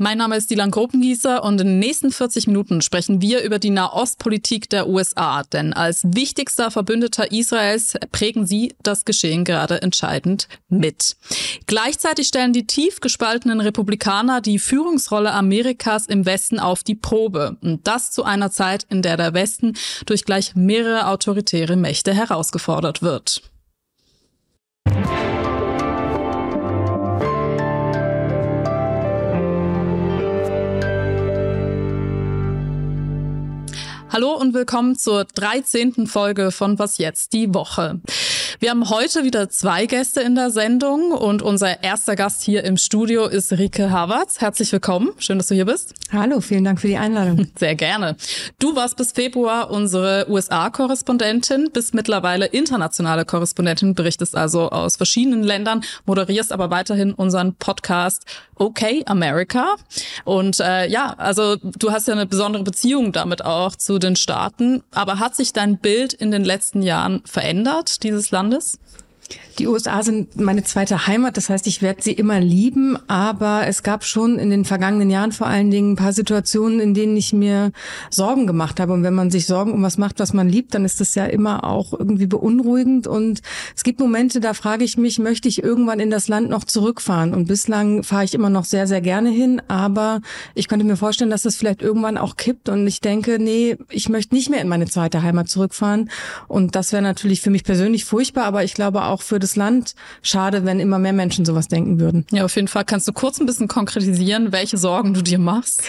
Mein Name ist Dilan Gruppengießer und in den nächsten 40 Minuten sprechen wir über die Nahostpolitik der USA, denn als wichtigster Verbündeter Israels prägen sie das Geschehen gerade entscheidend mit. Gleichzeitig stellen die tief gespaltenen Republikaner die Führungsrolle Amerikas im Westen auf die Probe und das zu einer Zeit, in der der Westen durch gleich mehrere autoritäre Mächte herausgefordert wird. Hallo und willkommen zur 13. Folge von Was jetzt die Woche. Wir haben heute wieder zwei Gäste in der Sendung und unser erster Gast hier im Studio ist Rike Havertz. Herzlich willkommen. Schön, dass du hier bist. Hallo, vielen Dank für die Einladung. Sehr gerne. Du warst bis Februar unsere USA-Korrespondentin, bist mittlerweile internationale Korrespondentin, berichtest also aus verschiedenen Ländern, moderierst aber weiterhin unseren Podcast Okay America. Und äh, ja, also du hast ja eine besondere Beziehung damit auch zu den Staaten. Aber hat sich dein Bild in den letzten Jahren verändert, dieses Landes? Die USA sind meine zweite Heimat, das heißt, ich werde sie immer lieben, aber es gab schon in den vergangenen Jahren vor allen Dingen ein paar Situationen, in denen ich mir Sorgen gemacht habe. Und wenn man sich Sorgen um was macht, was man liebt, dann ist das ja immer auch irgendwie beunruhigend. Und es gibt Momente, da frage ich mich, möchte ich irgendwann in das Land noch zurückfahren? Und bislang fahre ich immer noch sehr, sehr gerne hin, aber ich könnte mir vorstellen, dass das vielleicht irgendwann auch kippt. Und ich denke, nee, ich möchte nicht mehr in meine zweite Heimat zurückfahren. Und das wäre natürlich für mich persönlich furchtbar, aber ich glaube auch für das das Land schade, wenn immer mehr Menschen sowas denken würden. Ja, auf jeden Fall. Kannst du kurz ein bisschen konkretisieren, welche Sorgen du dir machst?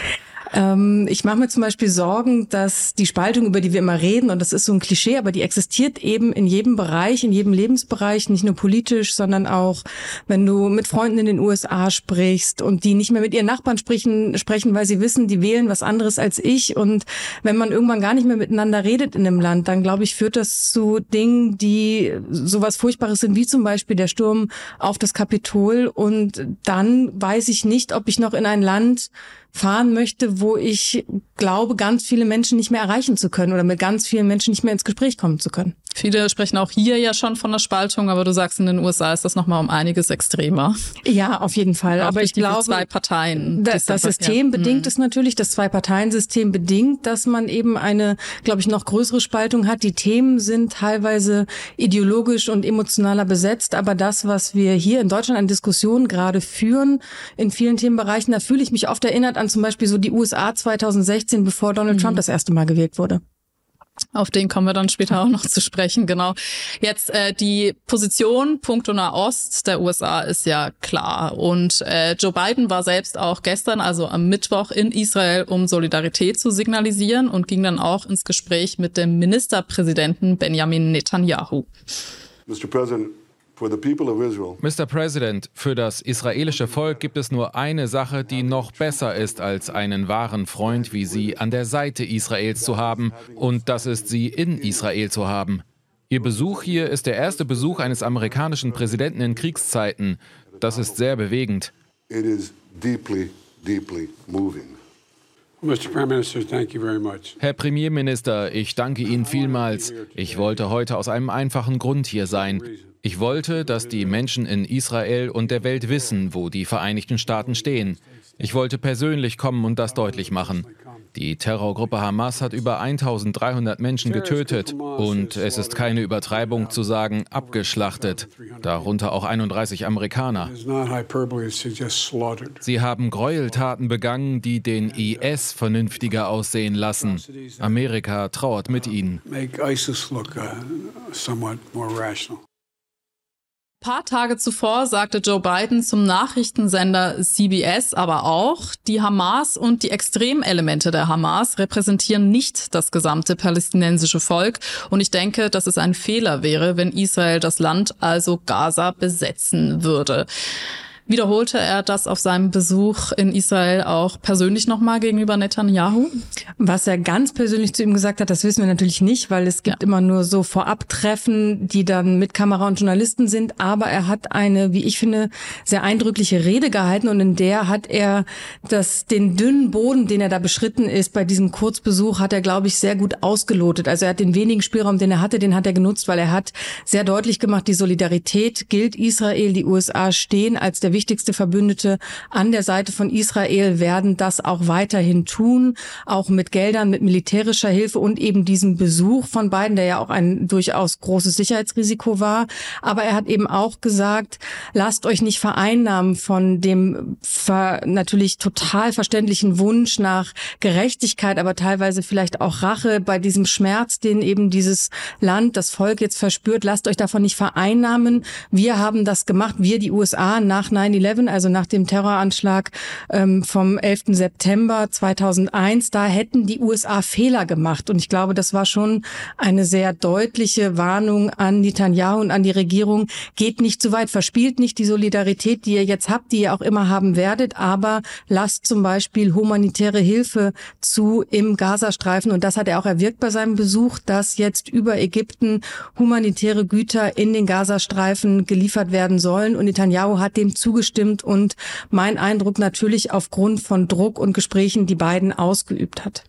Ähm, ich mache mir zum Beispiel Sorgen, dass die Spaltung, über die wir immer reden, und das ist so ein Klischee, aber die existiert eben in jedem Bereich, in jedem Lebensbereich, nicht nur politisch, sondern auch, wenn du mit Freunden in den USA sprichst und die nicht mehr mit ihren Nachbarn sprechen, sprechen, weil sie wissen, die wählen was anderes als ich. Und wenn man irgendwann gar nicht mehr miteinander redet in einem Land, dann glaube ich, führt das zu Dingen, die sowas Furchtbares sind, wie zum Beispiel der Sturm auf das Kapitol. Und dann weiß ich nicht, ob ich noch in ein Land fahren möchte, wo ich glaube, ganz viele Menschen nicht mehr erreichen zu können oder mit ganz vielen Menschen nicht mehr ins Gespräch kommen zu können. Viele sprechen auch hier ja schon von der Spaltung, aber du sagst, in den USA ist das nochmal um einiges extremer. Ja, auf jeden Fall. Auch aber ich glaube, zwei Parteien. Das, das System ja. bedingt mhm. es natürlich, das Zwei-Parteien-System bedingt, dass man eben eine, glaube ich, noch größere Spaltung hat. Die Themen sind teilweise ideologisch und emotionaler besetzt, aber das, was wir hier in Deutschland an Diskussionen gerade führen, in vielen Themenbereichen, da fühle ich mich oft erinnert an zum Beispiel so die USA 2016, bevor Donald mhm. Trump das erste Mal gewählt wurde. Auf den kommen wir dann später auch noch zu sprechen, genau. Jetzt äh, die Position punkto Nahost der USA ist ja klar. Und äh, Joe Biden war selbst auch gestern, also am Mittwoch in Israel, um Solidarität zu signalisieren und ging dann auch ins Gespräch mit dem Ministerpräsidenten Benjamin Netanyahu. Mr. President, Mr. President, für das israelische Volk gibt es nur eine Sache, die noch besser ist, als einen wahren Freund wie Sie an der Seite Israels zu haben, und das ist Sie in Israel zu haben. Ihr Besuch hier ist der erste Besuch eines amerikanischen Präsidenten in Kriegszeiten. Das ist sehr bewegend. It is deeply, deeply moving. Herr Premierminister, ich danke Ihnen vielmals. Ich wollte heute aus einem einfachen Grund hier sein. Ich wollte, dass die Menschen in Israel und der Welt wissen, wo die Vereinigten Staaten stehen. Ich wollte persönlich kommen und das deutlich machen. Die Terrorgruppe Hamas hat über 1300 Menschen getötet und es ist keine Übertreibung zu sagen, abgeschlachtet, darunter auch 31 Amerikaner. Sie haben Gräueltaten begangen, die den IS vernünftiger aussehen lassen. Amerika trauert mit ihnen paar Tage zuvor sagte Joe Biden zum Nachrichtensender CBS aber auch, die Hamas und die Extremelemente der Hamas repräsentieren nicht das gesamte palästinensische Volk. Und ich denke, dass es ein Fehler wäre, wenn Israel das Land, also Gaza, besetzen würde. Wiederholte er das auf seinem Besuch in Israel auch persönlich nochmal gegenüber Netanyahu? Was er ganz persönlich zu ihm gesagt hat, das wissen wir natürlich nicht, weil es gibt ja. immer nur so Vorabtreffen, die dann mit Kamera und Journalisten sind. Aber er hat eine, wie ich finde, sehr eindrückliche Rede gehalten und in der hat er das, den dünnen Boden, den er da beschritten ist, bei diesem Kurzbesuch hat er, glaube ich, sehr gut ausgelotet. Also er hat den wenigen Spielraum, den er hatte, den hat er genutzt, weil er hat sehr deutlich gemacht, die Solidarität gilt Israel, die USA stehen als der wichtigste Verbündete an der Seite von Israel, werden das auch weiterhin tun, auch mit Geldern, mit militärischer Hilfe und eben diesem Besuch von beiden, der ja auch ein durchaus großes Sicherheitsrisiko war. Aber er hat eben auch gesagt, lasst euch nicht vereinnahmen von dem natürlich total verständlichen Wunsch nach Gerechtigkeit, aber teilweise vielleicht auch Rache bei diesem Schmerz, den eben dieses Land, das Volk jetzt verspürt. Lasst euch davon nicht vereinnahmen. Wir haben das gemacht, wir die USA nach 9-11, also nach dem Terroranschlag ähm, vom 11. September 2001. Da hätten die USA Fehler gemacht. Und ich glaube, das war schon eine sehr deutliche Warnung an Netanyahu und an die Regierung. Geht nicht zu weit, verspielt nicht die Solidarität, die ihr jetzt habt, die ihr auch immer haben werdet, aber lasst zum Beispiel humanitäre Hilfe zu im Gazastreifen. Und das hat er auch erwirkt bei seinem Besuch, dass jetzt über Ägypten humanitäre Güter in den Gazastreifen geliefert werden sollen. Und Netanyahu hat dem zugestimmt und mein Eindruck natürlich aufgrund von Druck und Gesprächen die beiden ausgeübt hat.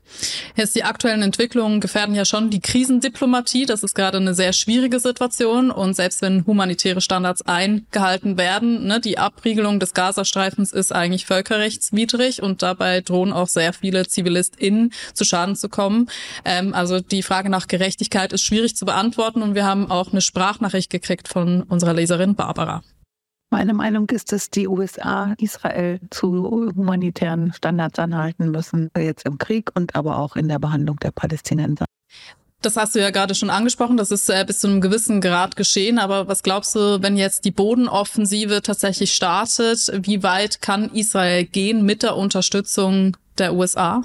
Jetzt die aktuellen Entwicklungen gefährden ja schon die Krisendiplomatie. Das ist gerade eine sehr schwierige Situation. Und selbst wenn humanitäre Standards eingehalten werden, ne, die Abriegelung des Gazastreifens ist eigentlich völkerrechtswidrig und dabei drohen auch sehr viele ZivilistInnen zu Schaden zu kommen. Ähm, also die Frage nach Gerechtigkeit ist schwierig zu beantworten und wir haben auch eine Sprachnachricht gekriegt von unserer Leserin Barbara. Meine Meinung ist, dass die USA Israel zu humanitären Standards anhalten müssen, jetzt im Krieg und aber auch in der Behandlung der Palästinenser. Das hast du ja gerade schon angesprochen, das ist äh, bis zu einem gewissen Grad geschehen. Aber was glaubst du, wenn jetzt die Bodenoffensive tatsächlich startet, wie weit kann Israel gehen mit der Unterstützung der USA?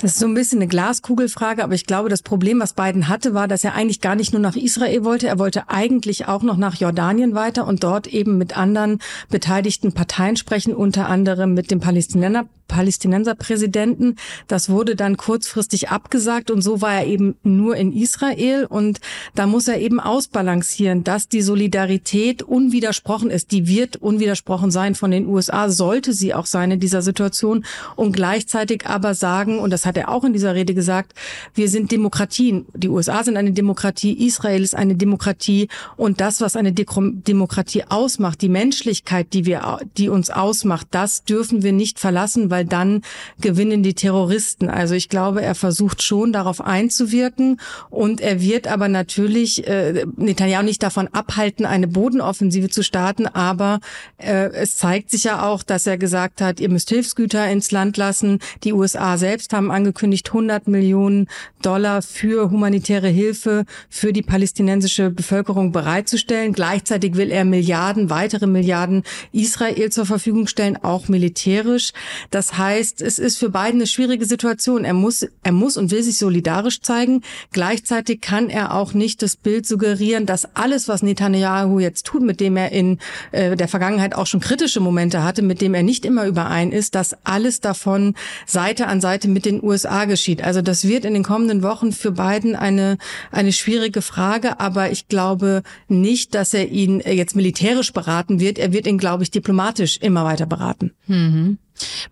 Das ist so ein bisschen eine Glaskugelfrage, aber ich glaube, das Problem, was Biden hatte, war, dass er eigentlich gar nicht nur nach Israel wollte, er wollte eigentlich auch noch nach Jordanien weiter und dort eben mit anderen beteiligten Parteien sprechen, unter anderem mit dem Palästinenser Palästinenserpräsidenten. Das wurde dann kurzfristig abgesagt und so war er eben nur in Israel und da muss er eben ausbalancieren, dass die Solidarität unwidersprochen ist. Die wird unwidersprochen sein von den USA, sollte sie auch sein in dieser Situation und gleichzeitig aber sagen, und das hat er auch in dieser Rede gesagt, wir sind Demokratien. Die USA sind eine Demokratie, Israel ist eine Demokratie und das, was eine Demokratie ausmacht, die Menschlichkeit, die wir, die uns ausmacht, das dürfen wir nicht verlassen, weil dann gewinnen die Terroristen. Also ich glaube, er versucht schon darauf einzuwirken und er wird aber natürlich äh, Netanyahu nicht davon abhalten, eine Bodenoffensive zu starten, aber äh, es zeigt sich ja auch, dass er gesagt hat, ihr müsst Hilfsgüter ins Land lassen. Die USA selbst haben angekündigt, 100 Millionen Dollar für humanitäre Hilfe für die palästinensische Bevölkerung bereitzustellen. Gleichzeitig will er Milliarden, weitere Milliarden Israel zur Verfügung stellen, auch militärisch. Das heißt, es ist für Biden eine schwierige Situation. Er muss, er muss und will sich solidarisch zeigen. Gleichzeitig kann er auch nicht das Bild suggerieren, dass alles, was Netanyahu jetzt tut, mit dem er in äh, der Vergangenheit auch schon kritische Momente hatte, mit dem er nicht immer überein ist, dass alles davon Seite an Seite mit den USA geschieht. Also das wird in den kommenden Wochen für Biden eine, eine schwierige Frage, aber ich glaube nicht, dass er ihn jetzt militärisch beraten wird. Er wird ihn, glaube ich, diplomatisch immer weiter beraten. Mhm.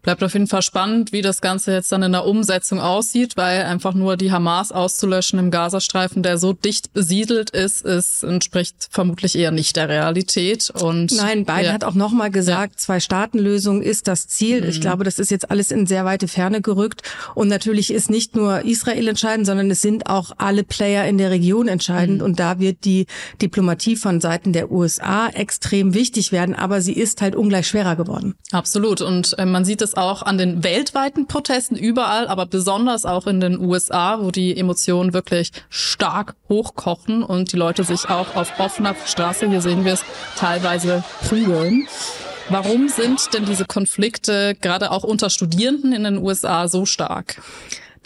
Bleibt auf jeden Fall spannend, wie das Ganze jetzt dann in der Umsetzung aussieht, weil einfach nur die Hamas auszulöschen im Gazastreifen, der so dicht besiedelt ist, ist entspricht vermutlich eher nicht der Realität. Und Nein, Biden ja. hat auch nochmal gesagt, ja. Zwei-Staaten-Lösung ist das Ziel. Mhm. Ich glaube, das ist jetzt alles in sehr weite Ferne gerückt. Und natürlich ist nicht nur Israel entscheidend, sondern es sind auch alle Player in der Region entscheidend. Mhm. Und da wird die Diplomatie von Seiten der USA extrem wichtig werden. Aber sie ist halt ungleich schwerer geworden. Absolut. Und ähm, man sieht es auch an den weltweiten Protesten überall, aber besonders auch in den USA, wo die Emotionen wirklich stark hochkochen und die Leute sich auch auf offener Straße, hier sehen wir es, teilweise prügeln. Warum sind denn diese Konflikte gerade auch unter Studierenden in den USA so stark?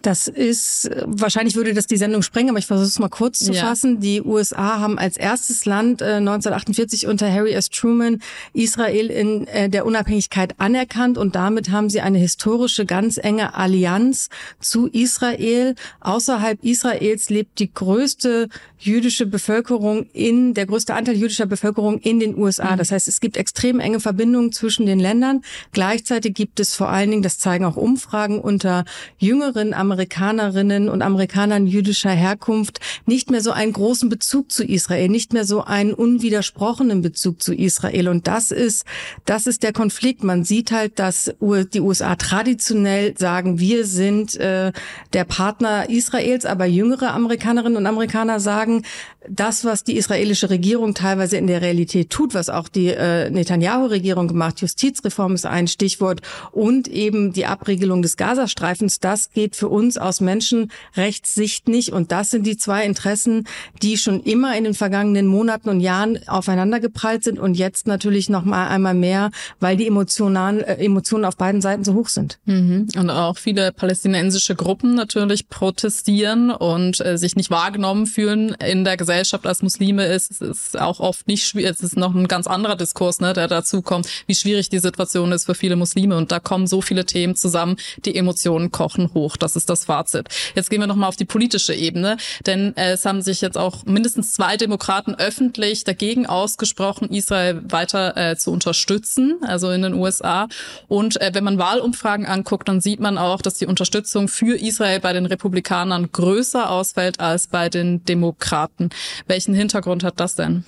Das ist, wahrscheinlich würde das die Sendung sprengen, aber ich versuche es mal kurz zu ja. fassen. Die USA haben als erstes Land äh, 1948 unter Harry S. Truman Israel in äh, der Unabhängigkeit anerkannt und damit haben sie eine historische, ganz enge Allianz zu Israel. Außerhalb Israels lebt die größte jüdische Bevölkerung in, der größte Anteil jüdischer Bevölkerung in den USA. Mhm. Das heißt, es gibt extrem enge Verbindungen zwischen den Ländern. Gleichzeitig gibt es vor allen Dingen, das zeigen auch Umfragen unter jüngeren Amerikanerinnen und Amerikanern jüdischer Herkunft nicht mehr so einen großen Bezug zu Israel, nicht mehr so einen unwidersprochenen Bezug zu Israel. Und das ist, das ist der Konflikt. Man sieht halt, dass die USA traditionell sagen, wir sind äh, der Partner Israels, aber jüngere Amerikanerinnen und Amerikaner sagen, das, was die israelische Regierung teilweise in der Realität tut, was auch die äh, Netanyahu-Regierung gemacht, Justizreform ist ein Stichwort und eben die Abregelung des Gazastreifens, das geht für uns aus Menschenrechtssicht nicht. Und das sind die zwei Interessen, die schon immer in den vergangenen Monaten und Jahren aufeinandergeprallt sind und jetzt natürlich noch mal einmal mehr, weil die Emotionen, äh, Emotionen auf beiden Seiten so hoch sind. Mhm. Und auch viele palästinensische Gruppen natürlich protestieren und äh, sich nicht wahrgenommen fühlen in der Gesellschaft Gesellschaft als Muslime ist, ist auch oft nicht schwierig. Es ist noch ein ganz anderer Diskurs, ne, der dazu kommt, wie schwierig die Situation ist für viele Muslime. Und da kommen so viele Themen zusammen, die Emotionen kochen hoch. Das ist das Fazit. Jetzt gehen wir nochmal auf die politische Ebene, denn äh, es haben sich jetzt auch mindestens zwei Demokraten öffentlich dagegen ausgesprochen, Israel weiter äh, zu unterstützen, also in den USA. Und äh, wenn man Wahlumfragen anguckt, dann sieht man auch, dass die Unterstützung für Israel bei den Republikanern größer ausfällt als bei den Demokraten. Welchen Hintergrund hat das denn?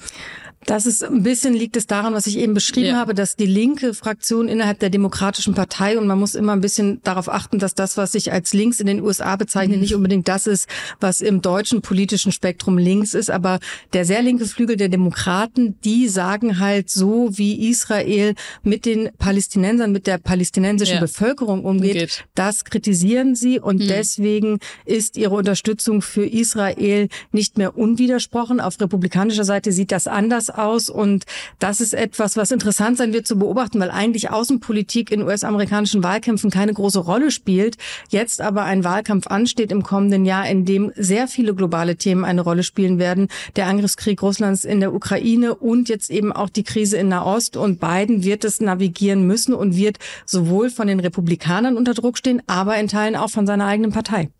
Das ist ein bisschen liegt es daran, was ich eben beschrieben ja. habe, dass die linke Fraktion innerhalb der Demokratischen Partei und man muss immer ein bisschen darauf achten, dass das, was sich als links in den USA bezeichnet, mhm. nicht unbedingt das ist, was im deutschen politischen Spektrum links ist. Aber der sehr linke Flügel der Demokraten, die sagen halt so, wie Israel mit den Palästinensern, mit der palästinensischen ja. Bevölkerung umgeht, Geht. das kritisieren sie und mhm. deswegen ist ihre Unterstützung für Israel nicht mehr unwidersprochen. Auf republikanischer Seite sieht das anders aus. Und das ist etwas, was interessant sein wird zu beobachten, weil eigentlich Außenpolitik in US-amerikanischen Wahlkämpfen keine große Rolle spielt. Jetzt aber ein Wahlkampf ansteht im kommenden Jahr, in dem sehr viele globale Themen eine Rolle spielen werden. Der Angriffskrieg Russlands in der Ukraine und jetzt eben auch die Krise in Nahost. Und Biden wird es navigieren müssen und wird sowohl von den Republikanern unter Druck stehen, aber in Teilen auch von seiner eigenen Partei.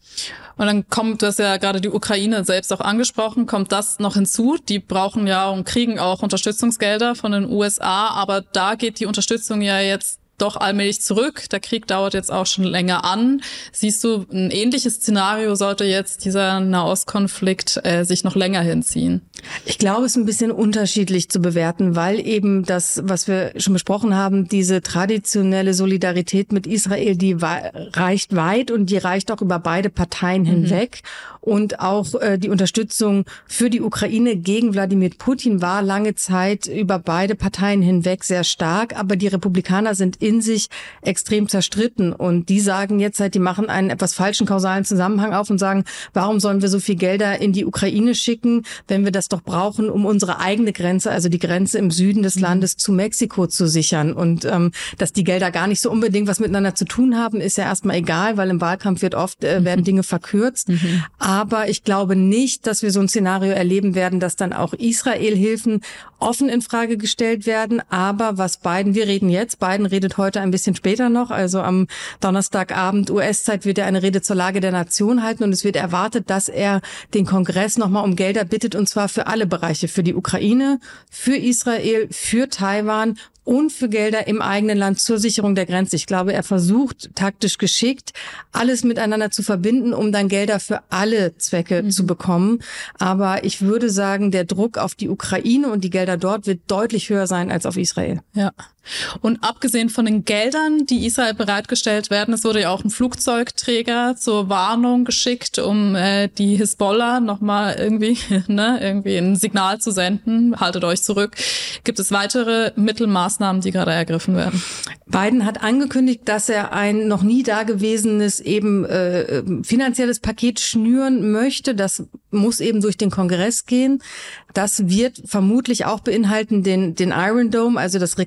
Und dann kommt das ja gerade die Ukraine selbst auch angesprochen, kommt das noch hinzu. Die brauchen ja und kriegen auch Unterstützungsgelder von den USA, aber da geht die Unterstützung ja jetzt doch allmählich zurück. Der Krieg dauert jetzt auch schon länger an. Siehst du, ein ähnliches Szenario sollte jetzt dieser Nahostkonflikt äh, sich noch länger hinziehen? Ich glaube, es ist ein bisschen unterschiedlich zu bewerten, weil eben das, was wir schon besprochen haben, diese traditionelle Solidarität mit Israel, die reicht weit und die reicht auch über beide Parteien mhm. hinweg. Und auch äh, die Unterstützung für die Ukraine gegen Wladimir Putin war lange Zeit über beide Parteien hinweg sehr stark. Aber die Republikaner sind in sich extrem zerstritten. Und die sagen jetzt halt, die machen einen etwas falschen kausalen Zusammenhang auf und sagen, warum sollen wir so viel Gelder in die Ukraine schicken, wenn wir das doch brauchen, um unsere eigene Grenze, also die Grenze im Süden des mhm. Landes zu Mexiko zu sichern. Und ähm, dass die Gelder gar nicht so unbedingt was miteinander zu tun haben, ist ja erstmal egal, weil im Wahlkampf wird oft äh, werden mhm. Dinge verkürzt. Mhm. Aber ich glaube nicht, dass wir so ein Szenario erleben werden, dass dann auch Israel-Hilfen offen in Frage gestellt werden. Aber was Biden, wir reden jetzt, Biden redet heute ein bisschen später noch, also am Donnerstagabend US-Zeit wird er eine Rede zur Lage der Nation halten. Und es wird erwartet, dass er den Kongress nochmal um Gelder bittet und zwar für alle Bereiche, für die Ukraine, für Israel, für Taiwan und für Gelder im eigenen Land zur Sicherung der Grenze. Ich glaube, er versucht taktisch geschickt, alles miteinander zu verbinden, um dann Gelder für alle Zwecke mhm. zu bekommen. Aber ich würde sagen, der Druck auf die Ukraine und die Gelder dort wird deutlich höher sein als auf Israel. Ja. Und abgesehen von den Geldern, die Israel bereitgestellt werden, es wurde ja auch ein Flugzeugträger zur Warnung geschickt, um äh, die Hisbollah nochmal irgendwie, ne, irgendwie ein Signal zu senden. Haltet euch zurück. Gibt es weitere Mittelmaßnahmen, die gerade ergriffen werden? Biden hat angekündigt, dass er ein noch nie dagewesenes eben äh, finanzielles Paket schnüren möchte. Das muss eben durch den Kongress gehen. Das wird vermutlich auch beinhalten, den, den Iron Dome, also das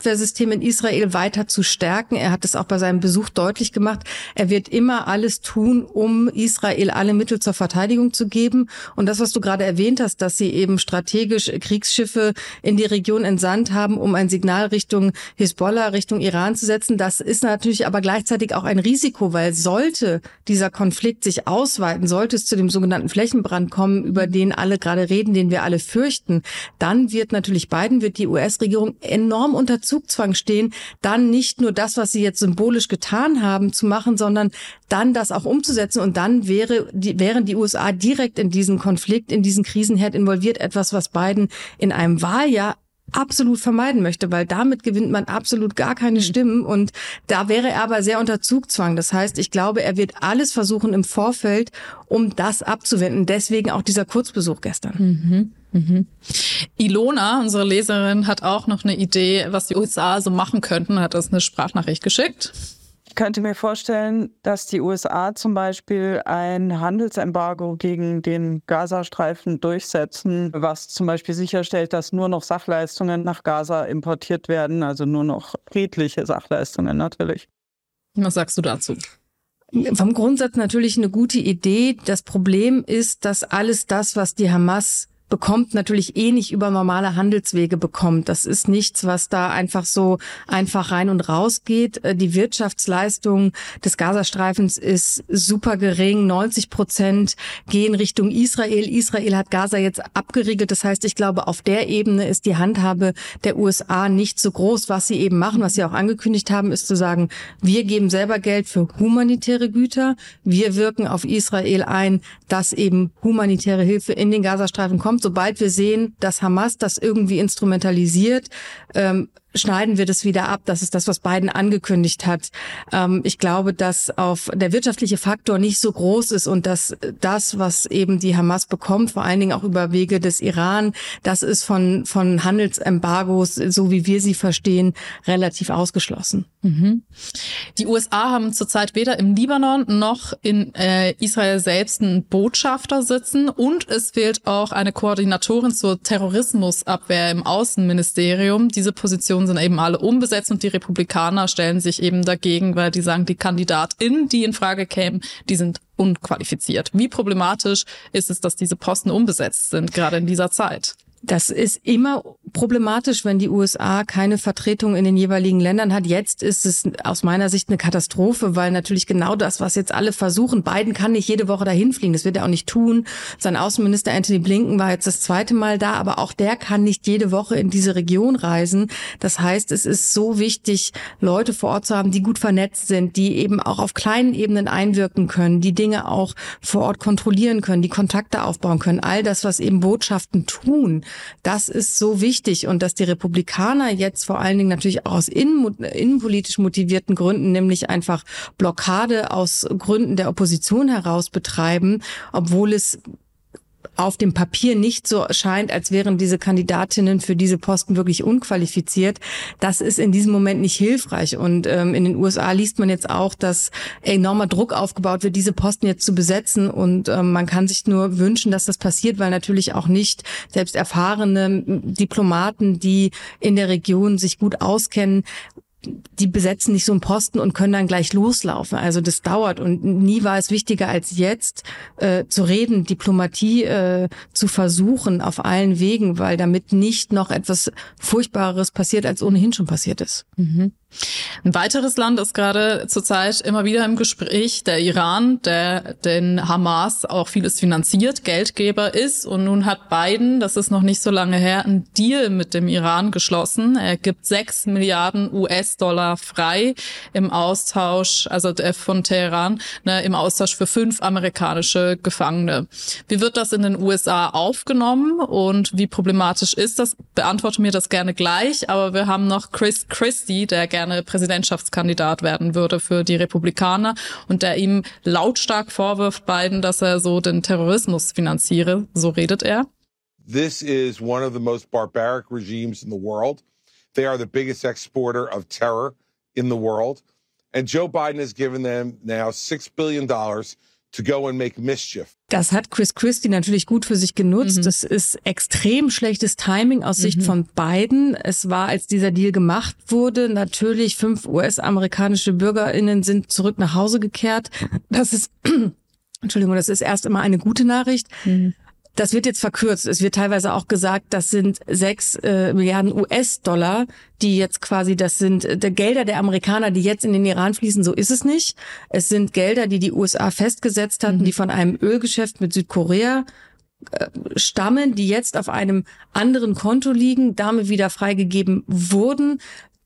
Raketenabwehrsystem in Israel weiter zu stärken. Er hat es auch bei seinem Besuch deutlich gemacht. Er wird immer alles tun, um Israel alle Mittel zur Verteidigung zu geben. Und das, was du gerade erwähnt hast, dass sie eben strategisch Kriegsschiffe in die Region entsandt haben, um ein Signal Richtung Hisbollah, Richtung Iran zu setzen, das ist natürlich aber gleichzeitig auch ein Risiko, weil sollte dieser Konflikt sich ausweiten, sollte es zu dem sogenannten Flächenbrand kommen, über den alle gerade reden, den wir alle fürchten, dann wird natürlich Biden, wird die US-Regierung enorm unter Zugzwang stehen, dann nicht nur das, was sie jetzt symbolisch getan haben, zu machen, sondern dann das auch umzusetzen. Und dann wäre die, wären die USA direkt in diesen Konflikt, in diesen Krisenherd involviert, etwas, was Biden in einem Wahljahr absolut vermeiden möchte, weil damit gewinnt man absolut gar keine Stimmen und da wäre er aber sehr unter Zugzwang. Das heißt, ich glaube, er wird alles versuchen im Vorfeld, um das abzuwenden. Deswegen auch dieser Kurzbesuch gestern. Mhm. Mhm. Ilona, unsere Leserin, hat auch noch eine Idee, was die USA so machen könnten, hat uns eine Sprachnachricht geschickt. Ich könnte mir vorstellen, dass die USA zum Beispiel ein Handelsembargo gegen den Gazastreifen durchsetzen, was zum Beispiel sicherstellt, dass nur noch Sachleistungen nach Gaza importiert werden, also nur noch friedliche Sachleistungen natürlich. Was sagst du dazu? Vom Grundsatz natürlich eine gute Idee. Das Problem ist, dass alles das, was die Hamas bekommt, natürlich eh nicht über normale Handelswege bekommt. Das ist nichts, was da einfach so einfach rein und raus geht. Äh, die Wirtschaftsleistung des Gazastreifens ist super gering. 90 Prozent gehen Richtung Israel. Israel hat Gaza jetzt abgeriegelt. Das heißt, ich glaube, auf der Ebene ist die Handhabe der USA nicht so groß. Was sie eben machen, was sie auch angekündigt haben, ist zu sagen, wir geben selber Geld für humanitäre Güter. Wir wirken auf Israel ein, dass eben humanitäre Hilfe in den Gazastreifen kommt sobald wir sehen, dass Hamas das irgendwie instrumentalisiert, ähm, schneiden wir das wieder ab. Das ist das, was Biden angekündigt hat. Ähm, ich glaube, dass auf der wirtschaftliche Faktor nicht so groß ist und dass das, was eben die Hamas bekommt, vor allen Dingen auch über Wege des Iran, das ist von, von Handelsembargos, so wie wir sie verstehen, relativ ausgeschlossen. Mhm. Die USA haben zurzeit weder im Libanon noch in äh, Israel selbst einen Botschafter sitzen und es fehlt auch eine Koordinatorin zur Terrorismusabwehr im Außenministerium. Diese Position Positionen sind eben alle unbesetzt und die Republikaner stellen sich eben dagegen, weil die sagen, die KandidatInnen, die in Frage kämen, die sind unqualifiziert. Wie problematisch ist es, dass diese Posten unbesetzt sind, gerade in dieser Zeit? Das ist immer problematisch, wenn die USA keine Vertretung in den jeweiligen Ländern hat. Jetzt ist es aus meiner Sicht eine Katastrophe, weil natürlich genau das, was jetzt alle versuchen, Biden kann nicht jede Woche dahin fliegen. Das wird er auch nicht tun. Sein Außenminister Anthony Blinken war jetzt das zweite Mal da, aber auch der kann nicht jede Woche in diese Region reisen. Das heißt, es ist so wichtig, Leute vor Ort zu haben, die gut vernetzt sind, die eben auch auf kleinen Ebenen einwirken können, die Dinge auch vor Ort kontrollieren können, die Kontakte aufbauen können. All das, was eben Botschaften tun, das ist so wichtig und dass die Republikaner jetzt vor allen Dingen natürlich auch aus innen, innenpolitisch motivierten Gründen, nämlich einfach Blockade aus Gründen der Opposition heraus betreiben, obwohl es auf dem Papier nicht so scheint, als wären diese Kandidatinnen für diese Posten wirklich unqualifiziert. Das ist in diesem Moment nicht hilfreich. Und ähm, in den USA liest man jetzt auch, dass enormer Druck aufgebaut wird, diese Posten jetzt zu besetzen. Und ähm, man kann sich nur wünschen, dass das passiert, weil natürlich auch nicht selbst erfahrene Diplomaten, die in der Region sich gut auskennen, die besetzen nicht so einen Posten und können dann gleich loslaufen. Also das dauert und nie war es wichtiger als jetzt äh, zu reden, Diplomatie äh, zu versuchen auf allen Wegen, weil damit nicht noch etwas Furchtbares passiert, als ohnehin schon passiert ist. Mhm. Ein weiteres Land ist gerade zurzeit immer wieder im Gespräch, der Iran, der den Hamas auch vieles finanziert, Geldgeber ist. Und nun hat Biden, das ist noch nicht so lange her, einen Deal mit dem Iran geschlossen. Er gibt sechs Milliarden US-Dollar frei im Austausch, also von Teheran, ne, im Austausch für fünf amerikanische Gefangene. Wie wird das in den USA aufgenommen und wie problematisch ist das? Beantworte mir das gerne gleich, aber wir haben noch Chris Christie, der gerne gerne Präsidentschaftskandidat werden würde für die Republikaner und der ihm lautstark vorwirft, Biden, dass er so den Terrorismus finanziere. So redet er. This is one of the most barbaric regimes in the world. They are the biggest exporter of terror in the world. And Joe Biden has given them now $6 billion to go and make mischief. Das hat Chris Christie natürlich gut für sich genutzt. Mhm. Das ist extrem schlechtes Timing aus Sicht mhm. von Biden. Es war, als dieser Deal gemacht wurde, natürlich fünf US-amerikanische BürgerInnen sind zurück nach Hause gekehrt. Das ist, Entschuldigung, das ist erst immer eine gute Nachricht. Mhm. Das wird jetzt verkürzt. Es wird teilweise auch gesagt, das sind sechs äh, Milliarden US-Dollar, die jetzt quasi, das sind äh, Gelder der Amerikaner, die jetzt in den Iran fließen. So ist es nicht. Es sind Gelder, die die USA festgesetzt hatten, mhm. die von einem Ölgeschäft mit Südkorea äh, stammen, die jetzt auf einem anderen Konto liegen, damit wieder freigegeben wurden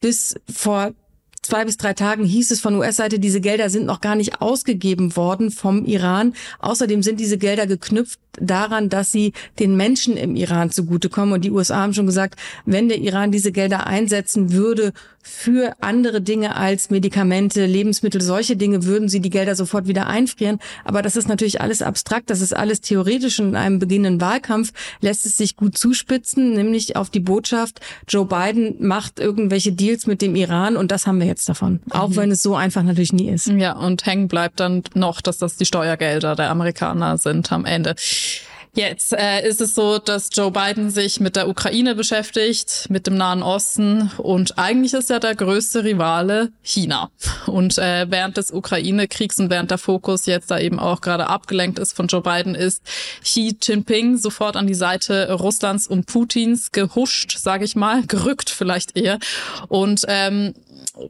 bis vor zwei bis drei Tagen hieß es von US-Seite, diese Gelder sind noch gar nicht ausgegeben worden vom Iran. Außerdem sind diese Gelder geknüpft daran, dass sie den Menschen im Iran zugutekommen. Und die USA haben schon gesagt, wenn der Iran diese Gelder einsetzen würde für andere Dinge als Medikamente, Lebensmittel, solche Dinge, würden sie die Gelder sofort wieder einfrieren. Aber das ist natürlich alles abstrakt, das ist alles theoretisch. Und in einem beginnenden Wahlkampf lässt es sich gut zuspitzen, nämlich auf die Botschaft, Joe Biden macht irgendwelche Deals mit dem Iran und das haben wir jetzt davon. Auch mhm. wenn es so einfach natürlich nie ist. Ja, und hängen bleibt dann noch, dass das die Steuergelder der Amerikaner sind am Ende. Jetzt äh, ist es so, dass Joe Biden sich mit der Ukraine beschäftigt, mit dem Nahen Osten und eigentlich ist ja der größte Rivale China. Und äh, während des Ukraine-Kriegs und während der Fokus jetzt da eben auch gerade abgelenkt ist von Joe Biden, ist Xi Jinping sofort an die Seite Russlands und Putins gehuscht, sage ich mal, gerückt vielleicht eher. Und ähm,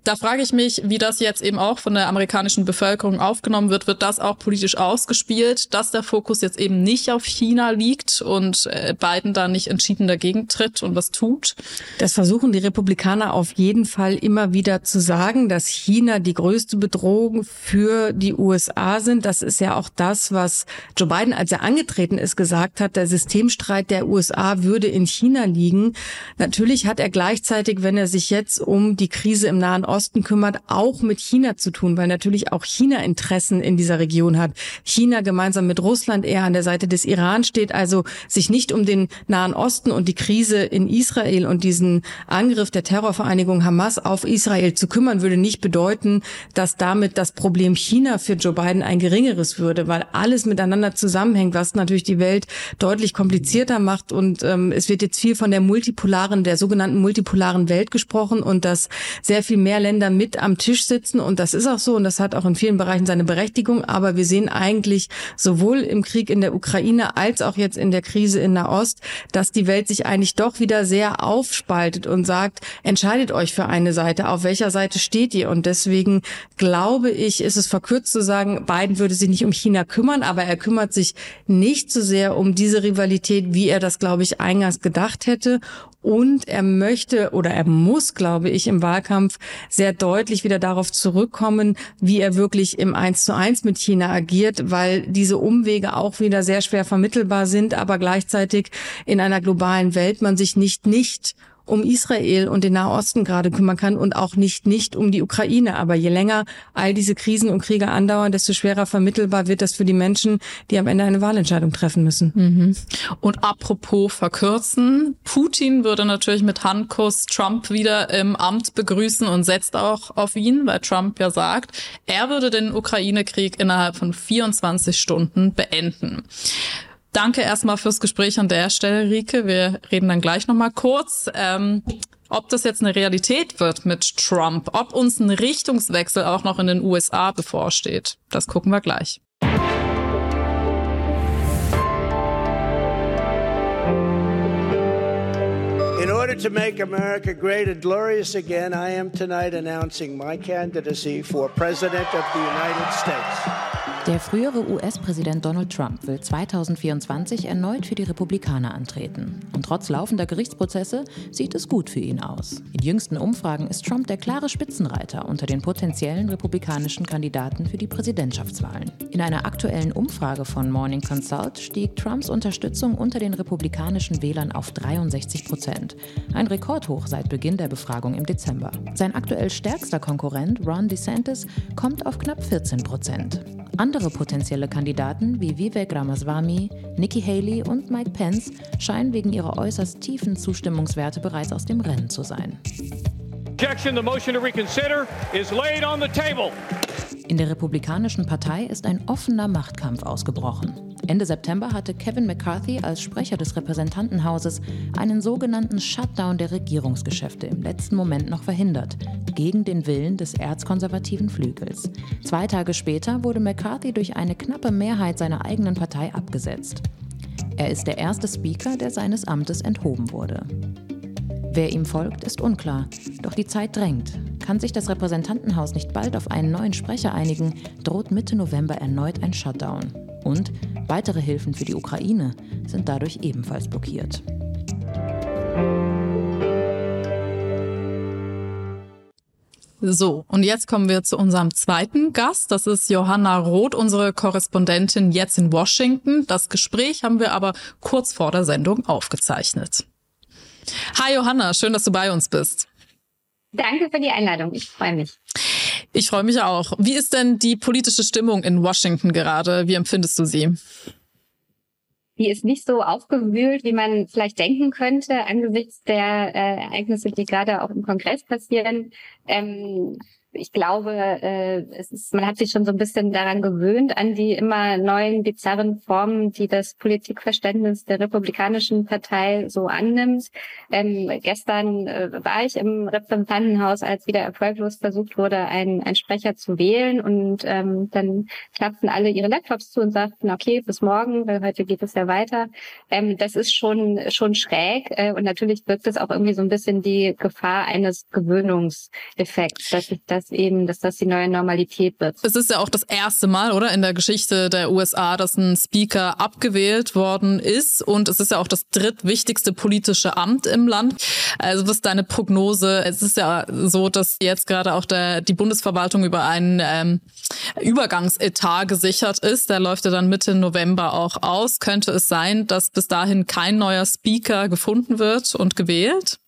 da frage ich mich, wie das jetzt eben auch von der amerikanischen Bevölkerung aufgenommen wird. Wird das auch politisch ausgespielt, dass der Fokus jetzt eben nicht auf China liegt und äh, Biden da nicht entschieden dagegen tritt und was tut? Das versuchen die Republikaner auf jeden Fall immer wieder zu sagen, dass China die größte Bedrohung für die USA sind. Das ist ja auch das, was Joe Biden, als er angetreten ist, gesagt hat. Der Systemstreit der USA würde in China liegen. Natürlich hat er gleichzeitig, wenn er sich jetzt um die Krise im Nahen Osten kümmert, auch mit China zu tun, weil natürlich auch China Interessen in dieser Region hat. China gemeinsam mit Russland eher an der Seite des Iran steht, also sich nicht um den Nahen Osten und die Krise in Israel und diesen Angriff der Terrorvereinigung Hamas auf Israel zu kümmern, würde nicht bedeuten, dass damit das Problem China für Joe Biden ein geringeres würde, weil alles miteinander zusammenhängt, was natürlich die Welt deutlich komplizierter macht. Und ähm, es wird jetzt viel von der multipolaren, der sogenannten multipolaren Welt gesprochen und dass sehr viel mehr Länder mit am Tisch sitzen und das ist auch so und das hat auch in vielen Bereichen seine Berechtigung. Aber wir sehen eigentlich sowohl im Krieg in der Ukraine als auch jetzt in der Krise in Nahost, dass die Welt sich eigentlich doch wieder sehr aufspaltet und sagt, entscheidet euch für eine Seite, auf welcher Seite steht ihr? Und deswegen glaube ich, ist es verkürzt zu sagen, Biden würde sich nicht um China kümmern, aber er kümmert sich nicht so sehr um diese Rivalität, wie er das, glaube ich, eingangs gedacht hätte. Und er möchte oder er muss, glaube ich, im Wahlkampf sehr deutlich wieder darauf zurückkommen, wie er wirklich im Eins zu eins mit China agiert, weil diese Umwege auch wieder sehr schwer vermittelbar sind, aber gleichzeitig in einer globalen Welt man sich nicht nicht um Israel und den Nahosten gerade kümmern kann und auch nicht nicht um die Ukraine. Aber je länger all diese Krisen und Kriege andauern, desto schwerer vermittelbar wird das für die Menschen, die am Ende eine Wahlentscheidung treffen müssen. Mhm. Und apropos verkürzen, Putin würde natürlich mit Handkuss Trump wieder im Amt begrüßen und setzt auch auf ihn, weil Trump ja sagt, er würde den Ukraine-Krieg innerhalb von 24 Stunden beenden. Danke erstmal fürs Gespräch an der Stelle, Rike. Wir reden dann gleich nochmal kurz. Ähm, ob das jetzt eine Realität wird mit Trump, ob uns ein Richtungswechsel auch noch in den USA bevorsteht, das gucken wir gleich. In order to make America great and glorious again, I am tonight announcing my candidacy for President of the United States. Der frühere US-Präsident Donald Trump will 2024 erneut für die Republikaner antreten. Und trotz laufender Gerichtsprozesse sieht es gut für ihn aus. In jüngsten Umfragen ist Trump der klare Spitzenreiter unter den potenziellen republikanischen Kandidaten für die Präsidentschaftswahlen. In einer aktuellen Umfrage von Morning Consult stieg Trumps Unterstützung unter den republikanischen Wählern auf 63 Prozent. Ein Rekordhoch seit Beginn der Befragung im Dezember. Sein aktuell stärkster Konkurrent Ron DeSantis kommt auf knapp 14 Prozent. Andere potenzielle Kandidaten wie Vivek Ramaswamy, Nikki Haley und Mike Pence scheinen wegen ihrer äußerst tiefen Zustimmungswerte bereits aus dem Rennen zu sein. In der Republikanischen Partei ist ein offener Machtkampf ausgebrochen. Ende September hatte Kevin McCarthy als Sprecher des Repräsentantenhauses einen sogenannten Shutdown der Regierungsgeschäfte im letzten Moment noch verhindert, gegen den Willen des erzkonservativen Flügels. Zwei Tage später wurde McCarthy durch eine knappe Mehrheit seiner eigenen Partei abgesetzt. Er ist der erste Speaker, der seines Amtes enthoben wurde. Wer ihm folgt, ist unklar. Doch die Zeit drängt. Kann sich das Repräsentantenhaus nicht bald auf einen neuen Sprecher einigen, droht Mitte November erneut ein Shutdown. Und weitere Hilfen für die Ukraine sind dadurch ebenfalls blockiert. So, und jetzt kommen wir zu unserem zweiten Gast. Das ist Johanna Roth, unsere Korrespondentin jetzt in Washington. Das Gespräch haben wir aber kurz vor der Sendung aufgezeichnet. Hi Johanna, schön, dass du bei uns bist. Danke für die Einladung. Ich freue mich. Ich freue mich auch. Wie ist denn die politische Stimmung in Washington gerade? Wie empfindest du sie? Die ist nicht so aufgewühlt, wie man vielleicht denken könnte, angesichts der äh, Ereignisse, die gerade auch im Kongress passieren. Ähm, ich glaube, äh, es ist, man hat sich schon so ein bisschen daran gewöhnt, an die immer neuen bizarren Formen, die das Politikverständnis der Republikanischen Partei so annimmt. Ähm, gestern äh, war ich im Repräsentantenhaus, als wieder erfolglos versucht wurde, einen, einen Sprecher zu wählen. Und ähm, dann klappten alle ihre Laptops zu und sagten, okay, bis morgen, weil heute geht es ja weiter. Ähm, das ist schon, schon schräg. Äh, und natürlich wirkt es auch irgendwie so ein bisschen die Gefahr eines Gewöhnungseffekts, dass sich das dass eben, dass das die neue Normalität wird. Es ist ja auch das erste Mal, oder, in der Geschichte der USA, dass ein Speaker abgewählt worden ist. Und es ist ja auch das drittwichtigste politische Amt im Land. Also was ist deine Prognose? Es ist ja so, dass jetzt gerade auch der, die Bundesverwaltung über einen ähm, Übergangsetat gesichert ist. Der läuft ja dann Mitte November auch aus. Könnte es sein, dass bis dahin kein neuer Speaker gefunden wird und gewählt?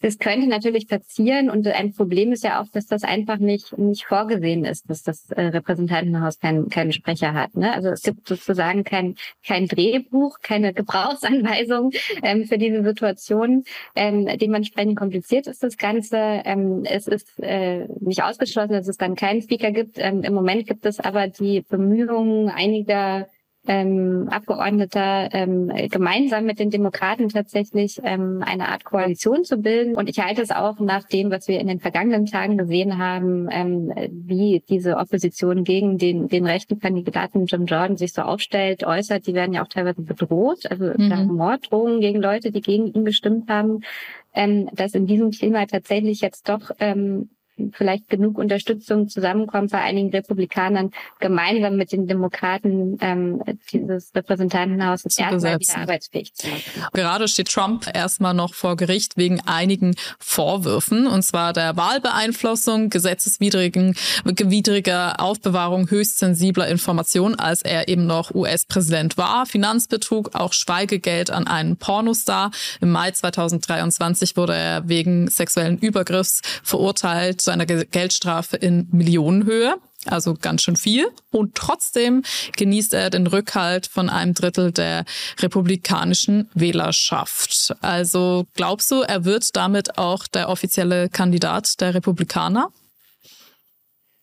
Das könnte natürlich passieren und ein Problem ist ja auch, dass das einfach nicht nicht vorgesehen ist, dass das äh, Repräsentantenhaus keinen keinen Sprecher hat. Ne? Also es gibt sozusagen kein kein Drehbuch, keine Gebrauchsanweisung ähm, für diese Situation. Ähm, dementsprechend kompliziert ist das Ganze. Ähm, es ist äh, nicht ausgeschlossen, dass es dann keinen Speaker gibt. Ähm, Im Moment gibt es aber die Bemühungen einiger ähm, Abgeordneter ähm, gemeinsam mit den Demokraten tatsächlich ähm, eine Art Koalition zu bilden. Und ich halte es auch nach dem, was wir in den vergangenen Tagen gesehen haben, ähm, wie diese Opposition gegen den, den rechten Kandidaten Jim Jordan sich so aufstellt, äußert. Die werden ja auch teilweise bedroht, also mhm. Morddrohungen gegen Leute, die gegen ihn gestimmt haben. Ähm, dass in diesem Thema tatsächlich jetzt doch ähm, vielleicht genug Unterstützung zusammenkommt bei einigen Republikanern, gemeinsam mit den Demokraten ähm, dieses Repräsentantenhaus erstmal wieder arbeitsfähig zu machen. Gerade steht Trump erstmal noch vor Gericht wegen einigen Vorwürfen, und zwar der Wahlbeeinflussung, gesetzeswidrigen, widriger Aufbewahrung höchst sensibler Informationen, als er eben noch US-Präsident war, Finanzbetrug, auch Schweigegeld an einen Pornostar. Im Mai 2023 wurde er wegen sexuellen Übergriffs verurteilt zu einer Geldstrafe in Millionenhöhe. Also ganz schön viel. Und trotzdem genießt er den Rückhalt von einem Drittel der republikanischen Wählerschaft. Also glaubst du, er wird damit auch der offizielle Kandidat der Republikaner?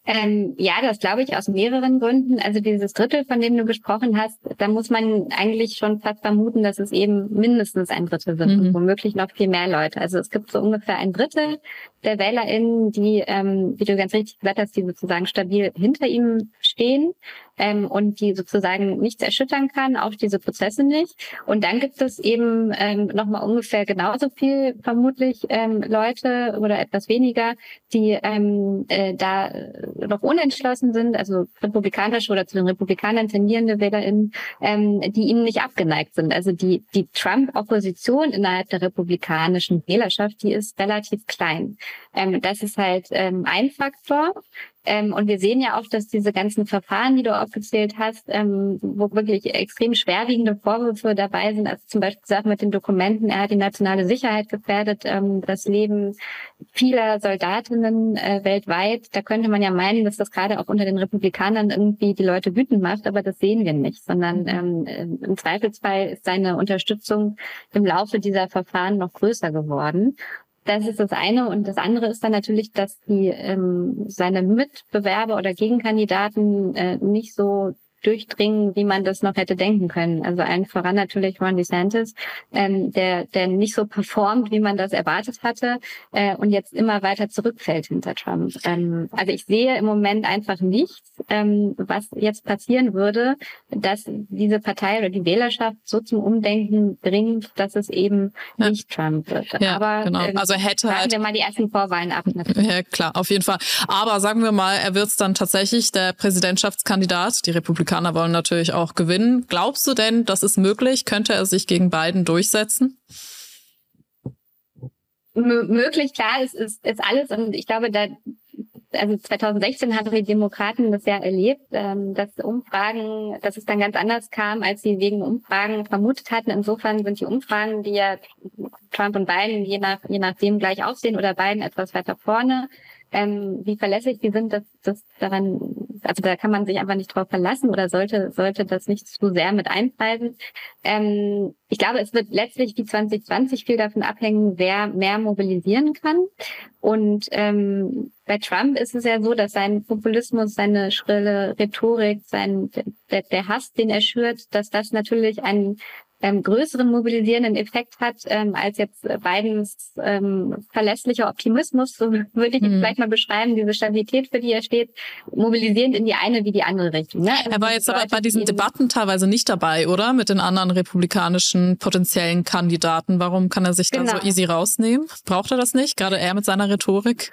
Ähm, ja, das glaube ich aus mehreren Gründen. Also dieses Drittel, von dem du gesprochen hast, da muss man eigentlich schon fast vermuten, dass es eben mindestens ein Drittel sind mhm. und womöglich noch viel mehr Leute. Also es gibt so ungefähr ein Drittel der WählerInnen, die, ähm, wie du ganz richtig gesagt hast, die sozusagen stabil hinter ihm stehen ähm, und die sozusagen nichts erschüttern kann, auch diese Prozesse nicht. Und dann gibt es eben ähm, nochmal ungefähr genauso viel vermutlich ähm, Leute oder etwas weniger, die ähm, äh, da noch unentschlossen sind, also republikanische oder zu den Republikanern tendierende WählerInnen, ähm, die ihnen nicht abgeneigt sind. Also die, die Trump-Opposition innerhalb der republikanischen Wählerschaft, die ist relativ klein. Ähm, das ist halt ähm, ein Faktor. Ähm, und wir sehen ja auch, dass diese ganzen Verfahren, die du aufgezählt hast, ähm, wo wirklich extrem schwerwiegende Vorwürfe dabei sind, also zum Beispiel Sachen mit den Dokumenten, er hat die nationale Sicherheit gefährdet, ähm, das Leben vieler Soldatinnen äh, weltweit. Da könnte man ja meinen, dass das gerade auch unter den Republikanern irgendwie die Leute wütend macht, aber das sehen wir nicht, sondern ähm, äh, im Zweifelsfall ist seine Unterstützung im Laufe dieser Verfahren noch größer geworden. Das ist das eine. Und das andere ist dann natürlich, dass die ähm, seine Mitbewerber oder Gegenkandidaten äh, nicht so durchdringen, wie man das noch hätte denken können. Also allen voran natürlich Ron DeSantis, ähm, der, der nicht so performt, wie man das erwartet hatte äh, und jetzt immer weiter zurückfällt hinter Trump. Ähm, also ich sehe im Moment einfach nichts, ähm, was jetzt passieren würde, dass diese Partei oder die Wählerschaft so zum Umdenken bringt, dass es eben ja. nicht Trump wird. Ja, Aber genau. Ähm, also hätte halt wir mal die ersten Vorwahlen ab. Ja, klar, auf jeden Fall. Aber sagen wir mal, er wird dann tatsächlich der Präsidentschaftskandidat. Die Republikaner Republikaner wollen natürlich auch gewinnen. Glaubst du denn, das ist möglich? Könnte er sich gegen Biden durchsetzen? möglich, klar, es ist, ist alles und ich glaube, da also 2016 hatten die Demokraten das ja erlebt, ähm, dass Umfragen, dass es dann ganz anders kam, als sie wegen Umfragen vermutet hatten. Insofern sind die Umfragen, die ja Trump und Biden je nach je nachdem gleich aussehen oder Biden etwas weiter vorne, ähm, wie verlässlich die sind, dass das daran, also da kann man sich einfach nicht drauf verlassen oder sollte sollte das nicht zu sehr mit einpreisen. Ähm, ich glaube, es wird letztlich wie 2020 viel davon abhängen, wer mehr mobilisieren kann. Und ähm, bei Trump ist es ja so, dass sein Populismus, seine schrille Rhetorik, sein der, der Hass, den er schürt, dass das natürlich ein ähm, größeren mobilisierenden Effekt hat ähm, als jetzt Bidens ähm, verlässlicher Optimismus, so würde ich mhm. vielleicht mal beschreiben, diese Stabilität, für die er steht, mobilisierend in die eine wie die andere Richtung. Ne? Also er war jetzt aber bei diesen Debatten teilweise nicht dabei, oder? Mit den anderen republikanischen potenziellen Kandidaten. Warum kann er sich genau. dann so easy rausnehmen? Braucht er das nicht? Gerade er mit seiner Rhetorik?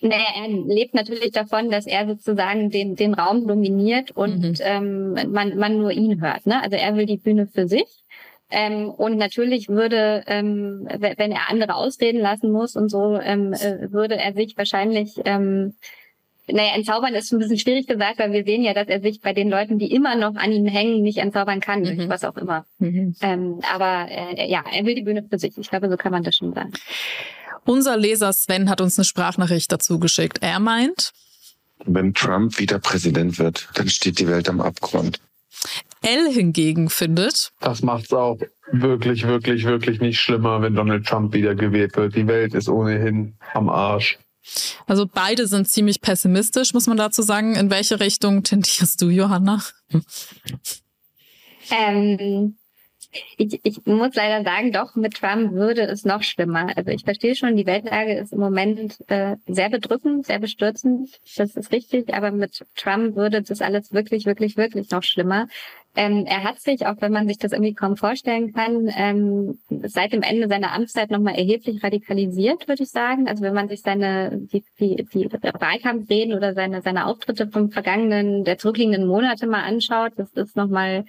Naja, er lebt natürlich davon, dass er sozusagen den, den Raum dominiert und mhm. ähm, man, man nur ihn hört. Ne? Also er will die Bühne für sich. Ähm, und natürlich würde, ähm, wenn er andere ausreden lassen muss und so, ähm, äh, würde er sich wahrscheinlich, ähm, naja, entzaubern ist ein bisschen schwierig gesagt, weil wir sehen ja, dass er sich bei den Leuten, die immer noch an ihm hängen, nicht entzaubern kann, mhm. was auch immer. Mhm. Ähm, aber äh, ja, er will die Bühne für sich. Ich glaube, so kann man das schon sagen. Unser Leser Sven hat uns eine Sprachnachricht dazu geschickt. Er meint, wenn Trump wieder Präsident wird, dann steht die Welt am Abgrund. L hingegen findet, das macht es auch wirklich, wirklich, wirklich nicht schlimmer, wenn Donald Trump wieder gewählt wird. Die Welt ist ohnehin am Arsch. Also beide sind ziemlich pessimistisch, muss man dazu sagen. In welche Richtung tendierst du, Johanna? Ähm, ich, ich muss leider sagen, doch, mit Trump würde es noch schlimmer. Also ich verstehe schon, die Weltlage ist im Moment äh, sehr bedrückend, sehr bestürzend. Das ist richtig, aber mit Trump würde das alles wirklich, wirklich, wirklich noch schlimmer. Ähm, er hat sich, auch wenn man sich das irgendwie kaum vorstellen kann, ähm, seit dem Ende seiner Amtszeit nochmal erheblich radikalisiert, würde ich sagen. Also wenn man sich seine die, die, die Wahlkampfreden oder seine, seine Auftritte vom vergangenen, der zurückliegenden Monate mal anschaut, das ist nochmal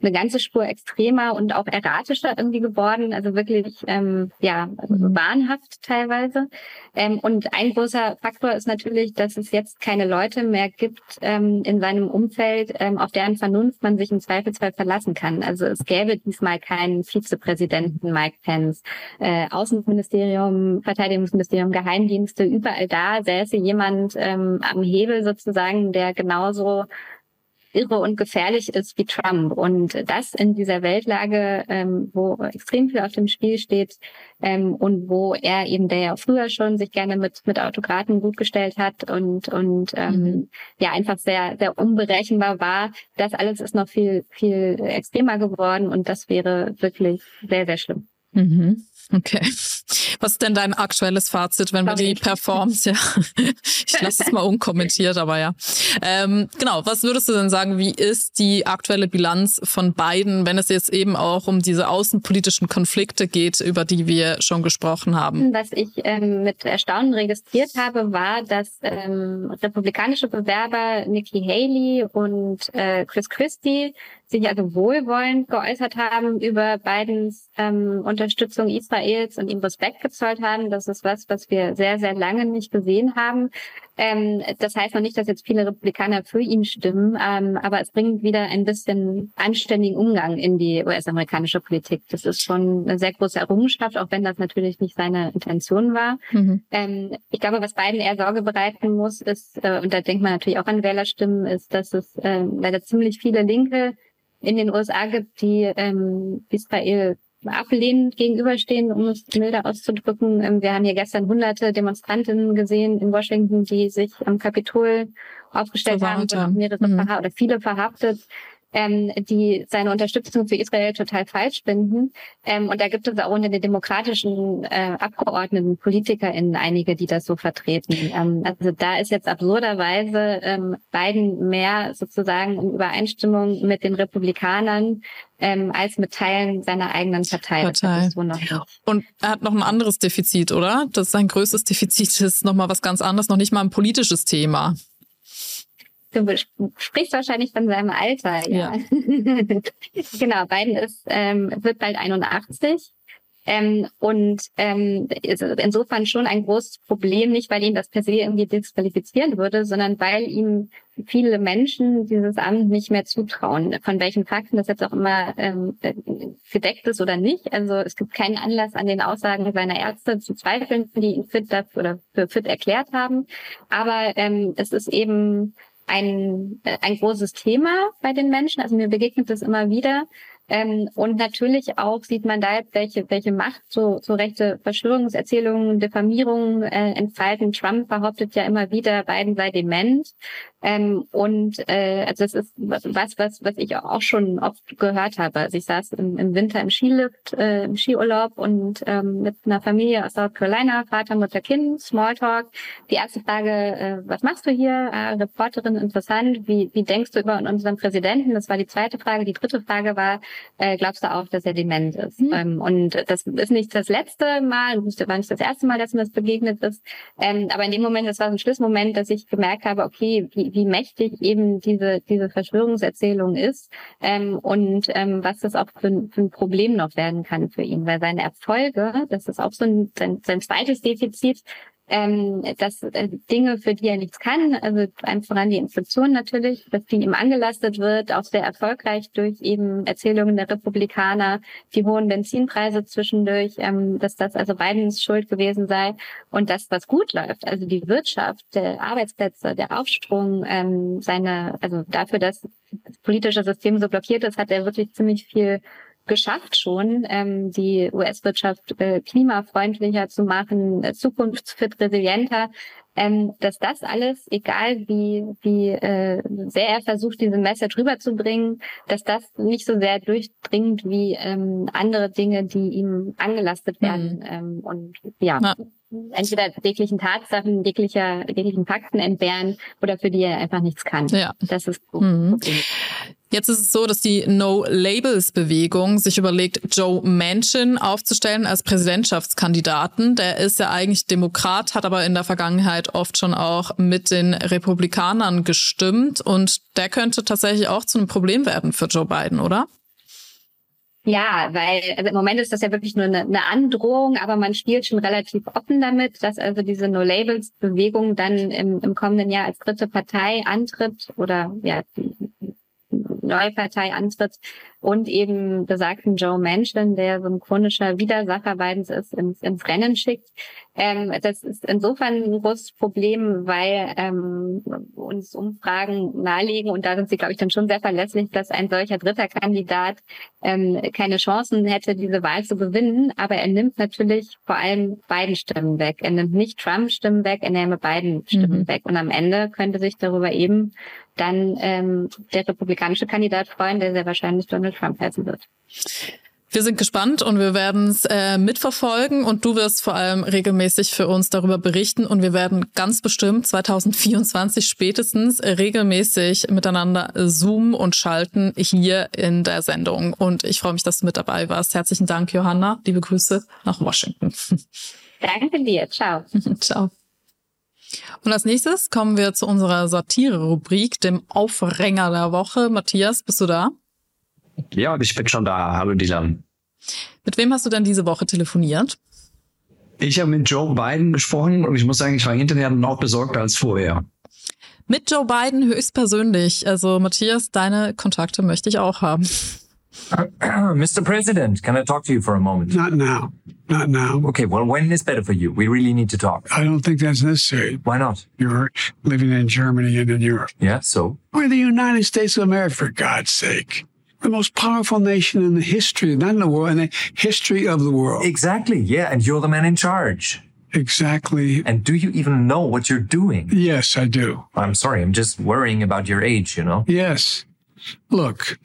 eine ganze Spur extremer und auch erratischer irgendwie geworden, also wirklich ähm, ja also wahnhaft teilweise. Ähm, und ein großer Faktor ist natürlich, dass es jetzt keine Leute mehr gibt ähm, in seinem Umfeld, ähm, auf deren Vernunft man sich im Zweifelsfall verlassen kann. Also es gäbe diesmal keinen Vizepräsidenten Mike Pence, äh, Außenministerium, Verteidigungsministerium, Geheimdienste, überall da säße jemand ähm, am Hebel sozusagen, der genauso irre und gefährlich ist wie Trump. Und das in dieser Weltlage, ähm, wo extrem viel auf dem Spiel steht ähm, und wo er eben, der ja früher schon sich gerne mit, mit Autokraten gut gestellt hat und, und ähm, mhm. ja einfach sehr, sehr unberechenbar war, das alles ist noch viel, viel extremer geworden und das wäre wirklich sehr, sehr schlimm. Mhm. Okay. Was ist denn dein aktuelles Fazit, wenn wir die Performance, ja, ich lasse es mal unkommentiert, aber ja. Ähm, genau, was würdest du denn sagen, wie ist die aktuelle Bilanz von beiden, wenn es jetzt eben auch um diese außenpolitischen Konflikte geht, über die wir schon gesprochen haben? Was ich ähm, mit Erstaunen registriert habe, war, dass ähm, republikanische Bewerber Nikki Haley und äh, Chris Christie sich also wohlwollend geäußert haben über Bidens ähm, Unterstützung Israels und ihm Respekt gezollt haben. Das ist was, was wir sehr, sehr lange nicht gesehen haben. Ähm, das heißt noch nicht, dass jetzt viele Republikaner für ihn stimmen, ähm, aber es bringt wieder ein bisschen anständigen Umgang in die US-amerikanische Politik. Das ist schon eine sehr große Errungenschaft, auch wenn das natürlich nicht seine Intention war. Mhm. Ähm, ich glaube, was Biden eher Sorge bereiten muss, ist, äh, und da denkt man natürlich auch an Wählerstimmen, ist, dass es äh, leider ziemlich viele Linke in den USA gibt, die ähm, Israel ablehnend gegenüberstehen, um es milder auszudrücken. Ähm, wir haben hier gestern hunderte Demonstrantinnen gesehen in Washington, die sich am Kapitol aufgestellt Verwarte. haben, mehrere mhm. oder viele verhaftet ähm, die seine Unterstützung für Israel total falsch finden. Ähm, und da gibt es auch unter den demokratischen äh, Abgeordneten, PolitikerInnen einige, die das so vertreten. Ähm, also da ist jetzt absurderweise ähm, Biden mehr sozusagen in Übereinstimmung mit den Republikanern ähm, als mit Teilen seiner eigenen Partei. Partei. Und er hat noch ein anderes Defizit, oder? Das ist sein größtes Defizit ist nochmal was ganz anderes, noch nicht mal ein politisches Thema. Du sprichst wahrscheinlich von seinem Alter, ja. ja. genau, Biden ist, ähm, wird bald 81. Ähm, und ähm, insofern schon ein großes Problem, nicht weil ihn das per se irgendwie disqualifizieren würde, sondern weil ihm viele Menschen dieses Amt nicht mehr zutrauen. Von welchen Fakten das jetzt auch immer ähm, gedeckt ist oder nicht. Also es gibt keinen Anlass an den Aussagen seiner Ärzte zu zweifeln, die ihn fit oder für fit erklärt haben. Aber ähm, es ist eben ein, äh, ein großes Thema bei den Menschen. Also mir begegnet es immer wieder. Ähm, und natürlich auch sieht man da welche, welche Macht so, so rechte Verschwörungserzählungen, Diffamierungen äh, entfalten. Trump behauptet ja immer wieder, Biden sei dement. Ähm, und äh, also das ist was, was, was ich auch schon oft gehört habe. Also ich saß im, im Winter im Skilift, äh, im Skiurlaub und ähm, mit einer Familie aus South Carolina, Vater, Mutter, Kind, Smalltalk. Die erste Frage, äh, was machst du hier? Äh, Reporterin, interessant. Wie, wie denkst du über unseren Präsidenten? Das war die zweite Frage. Die dritte Frage war, äh, glaubst du auch, dass er dement ist? Mhm. Ähm, und das ist nicht das letzte Mal, das war nicht das erste Mal, dass mir das begegnet ist. Ähm, aber in dem Moment, das war so ein Schlussmoment, dass ich gemerkt habe, okay, wie, wie mächtig eben diese, diese Verschwörungserzählung ist ähm, und ähm, was das auch für, für ein Problem noch werden kann für ihn. Weil seine Erfolge, das ist auch so ein, sein, sein zweites Defizit, ähm, dass äh, Dinge, für die er nichts kann, also einfach voran die Inflation natürlich, dass die ihm angelastet wird, auch sehr erfolgreich durch eben Erzählungen der Republikaner, die hohen Benzinpreise zwischendurch, ähm, dass das also Bidens Schuld gewesen sei und das, was gut läuft, also die Wirtschaft, der Arbeitsplätze, der Aufsprung, ähm, seine, also dafür, dass das politische System so blockiert ist, hat er wirklich ziemlich viel geschafft schon, ähm, die US-Wirtschaft äh, klimafreundlicher zu machen, äh, zukunftsfit, resilienter, ähm, dass das alles, egal wie, wie äh, sehr er versucht, diese Message rüberzubringen, dass das nicht so sehr durchdringt wie ähm, andere Dinge, die ihm angelastet werden. Mhm. Ähm, und ja. Na entweder jeglichen Tatsachen, jeglicher, jeglichen Fakten entbehren oder für die er einfach nichts kann. Ja. Das ist mhm. Jetzt ist es so, dass die No-Labels-Bewegung sich überlegt, Joe Manchin aufzustellen als Präsidentschaftskandidaten. Der ist ja eigentlich Demokrat, hat aber in der Vergangenheit oft schon auch mit den Republikanern gestimmt und der könnte tatsächlich auch zu einem Problem werden für Joe Biden, oder? Ja, weil also im Moment ist das ja wirklich nur eine, eine Androhung, aber man spielt schon relativ offen damit, dass also diese No-Labels-Bewegung dann im, im kommenden Jahr als dritte Partei antritt oder ja neue Partei antritt und eben besagten Joe Manchin, der so ein chronischer Widersacher Bidens ist, ins, ins Rennen schickt. Ähm, das ist insofern ein großes Problem, weil ähm, uns Umfragen nahelegen, und da sind sie, glaube ich, dann schon sehr verlässlich, dass ein solcher dritter Kandidat ähm, keine Chancen hätte, diese Wahl zu gewinnen. Aber er nimmt natürlich vor allem beiden Stimmen weg. Er nimmt nicht Trump Stimmen weg, er nehme beiden Stimmen mhm. weg. Und am Ende könnte sich darüber eben dann ähm, der republikanische Kandidat freuen, der sehr wahrscheinlich Donald Trump heißen wird. Wir sind gespannt und wir werden es äh, mitverfolgen und du wirst vor allem regelmäßig für uns darüber berichten und wir werden ganz bestimmt 2024 spätestens regelmäßig miteinander zoomen und schalten hier in der Sendung. Und ich freue mich, dass du mit dabei warst. Herzlichen Dank, Johanna. Liebe Grüße nach Washington. Danke dir. Ciao. Ciao. Und als nächstes kommen wir zu unserer Satire-Rubrik, dem Aufränger der Woche. Matthias, bist du da? Ja, ich bin schon da. Hallo Dylan. Mit wem hast du denn diese Woche telefoniert? Ich habe mit Joe Biden gesprochen und ich muss sagen, ich war hinterher noch besorgter als vorher. Mit Joe Biden höchstpersönlich. Also Matthias, deine Kontakte möchte ich auch haben. Mr. President, can I talk to you for a moment? Not now. Not now. Okay, well, when is better for you? We really need to talk. I don't think that's necessary. Why not? You're living in Germany and in Europe. Yeah, so? We're the United States of America, for God's sake. The most powerful nation in the history, not in the world, in the history of the world. Exactly, yeah, and you're the man in charge. Exactly. And do you even know what you're doing? Yes, I do. I'm sorry, I'm just worrying about your age, you know? Yes. Look,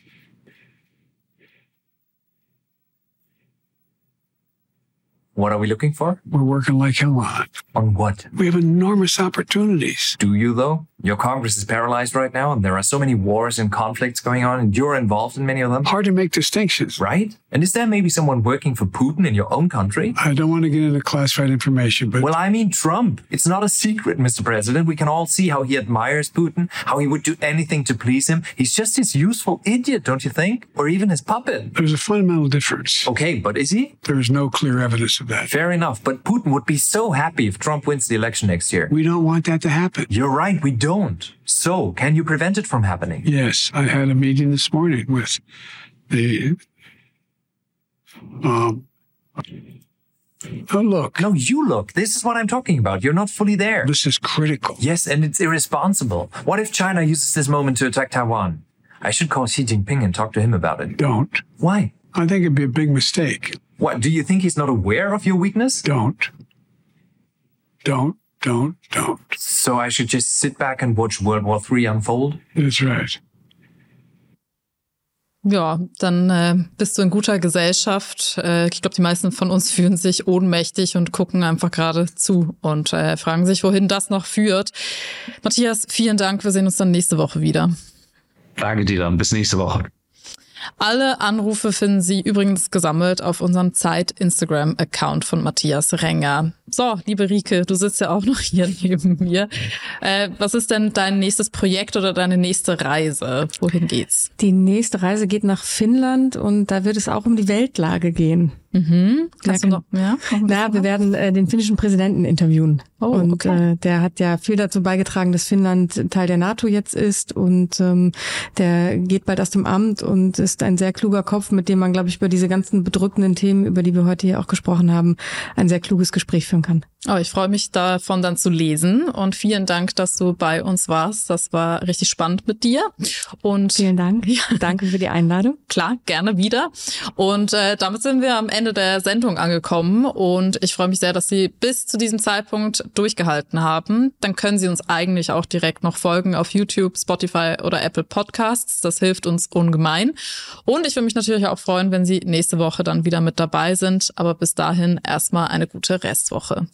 What are we looking for? We're working like hell on it. On what? We have enormous opportunities. Do you, though? Your Congress is paralyzed right now, and there are so many wars and conflicts going on, and you're involved in many of them. Hard to make distinctions. Right? And is there maybe someone working for Putin in your own country? I don't want to get into classified information, but. Well, I mean Trump. It's not a secret, Mr. President. We can all see how he admires Putin, how he would do anything to please him. He's just his useful idiot, don't you think? Or even his puppet. There's a fundamental difference. Okay, but is he? There is no clear evidence of that. Fair enough, but Putin would be so happy if Trump wins the election next year. We don't want that to happen. You're right, we don't. So, can you prevent it from happening? Yes, I had a meeting this morning with the. Um, oh, look. No, you look. This is what I'm talking about. You're not fully there. This is critical. Yes, and it's irresponsible. What if China uses this moment to attack Taiwan? I should call Xi Jinping and talk to him about it. Don't. Why? I think it'd be a big mistake. What, do you think he's not aware of your weakness? Don't. Don't, don't, don't. So I should just sit back and watch World War III unfold? That's right. Ja, dann äh, bist du in guter Gesellschaft. Äh, ich glaube, die meisten von uns fühlen sich ohnmächtig und gucken einfach gerade zu und äh, fragen sich, wohin das noch führt. Matthias, vielen Dank. Wir sehen uns dann nächste Woche wieder. Danke dir dann. Bis nächste Woche. Alle Anrufe finden Sie übrigens gesammelt auf unserem Zeit-Instagram-Account von Matthias Renger. So, liebe Rike, du sitzt ja auch noch hier neben mir. Äh, was ist denn dein nächstes Projekt oder deine nächste Reise? Wohin geht's? Die nächste Reise geht nach Finnland und da wird es auch um die Weltlage gehen. Mhm. Kannst Ja, du noch mehr? Na, wir werden äh, den finnischen Präsidenten interviewen. Oh, und okay. äh, der hat ja viel dazu beigetragen, dass Finnland Teil der NATO jetzt ist und ähm, der geht bald aus dem Amt und ist ein sehr kluger Kopf, mit dem man, glaube ich, über diese ganzen bedrückenden Themen, über die wir heute hier auch gesprochen haben, ein sehr kluges Gespräch führen kann. Oh, ich freue mich davon dann zu lesen und vielen Dank, dass du bei uns warst. Das war richtig spannend mit dir. Und Vielen Dank. Danke für die Einladung. Klar, gerne wieder. Und äh, damit sind wir am Ende der Sendung angekommen und ich freue mich sehr, dass Sie bis zu diesem Zeitpunkt durchgehalten haben. Dann können Sie uns eigentlich auch direkt noch folgen auf YouTube, Spotify oder Apple Podcasts. Das hilft uns ungemein. Und ich würde mich natürlich auch freuen, wenn Sie nächste Woche dann wieder mit dabei sind. Aber bis dahin erstmal eine gute Restwoche.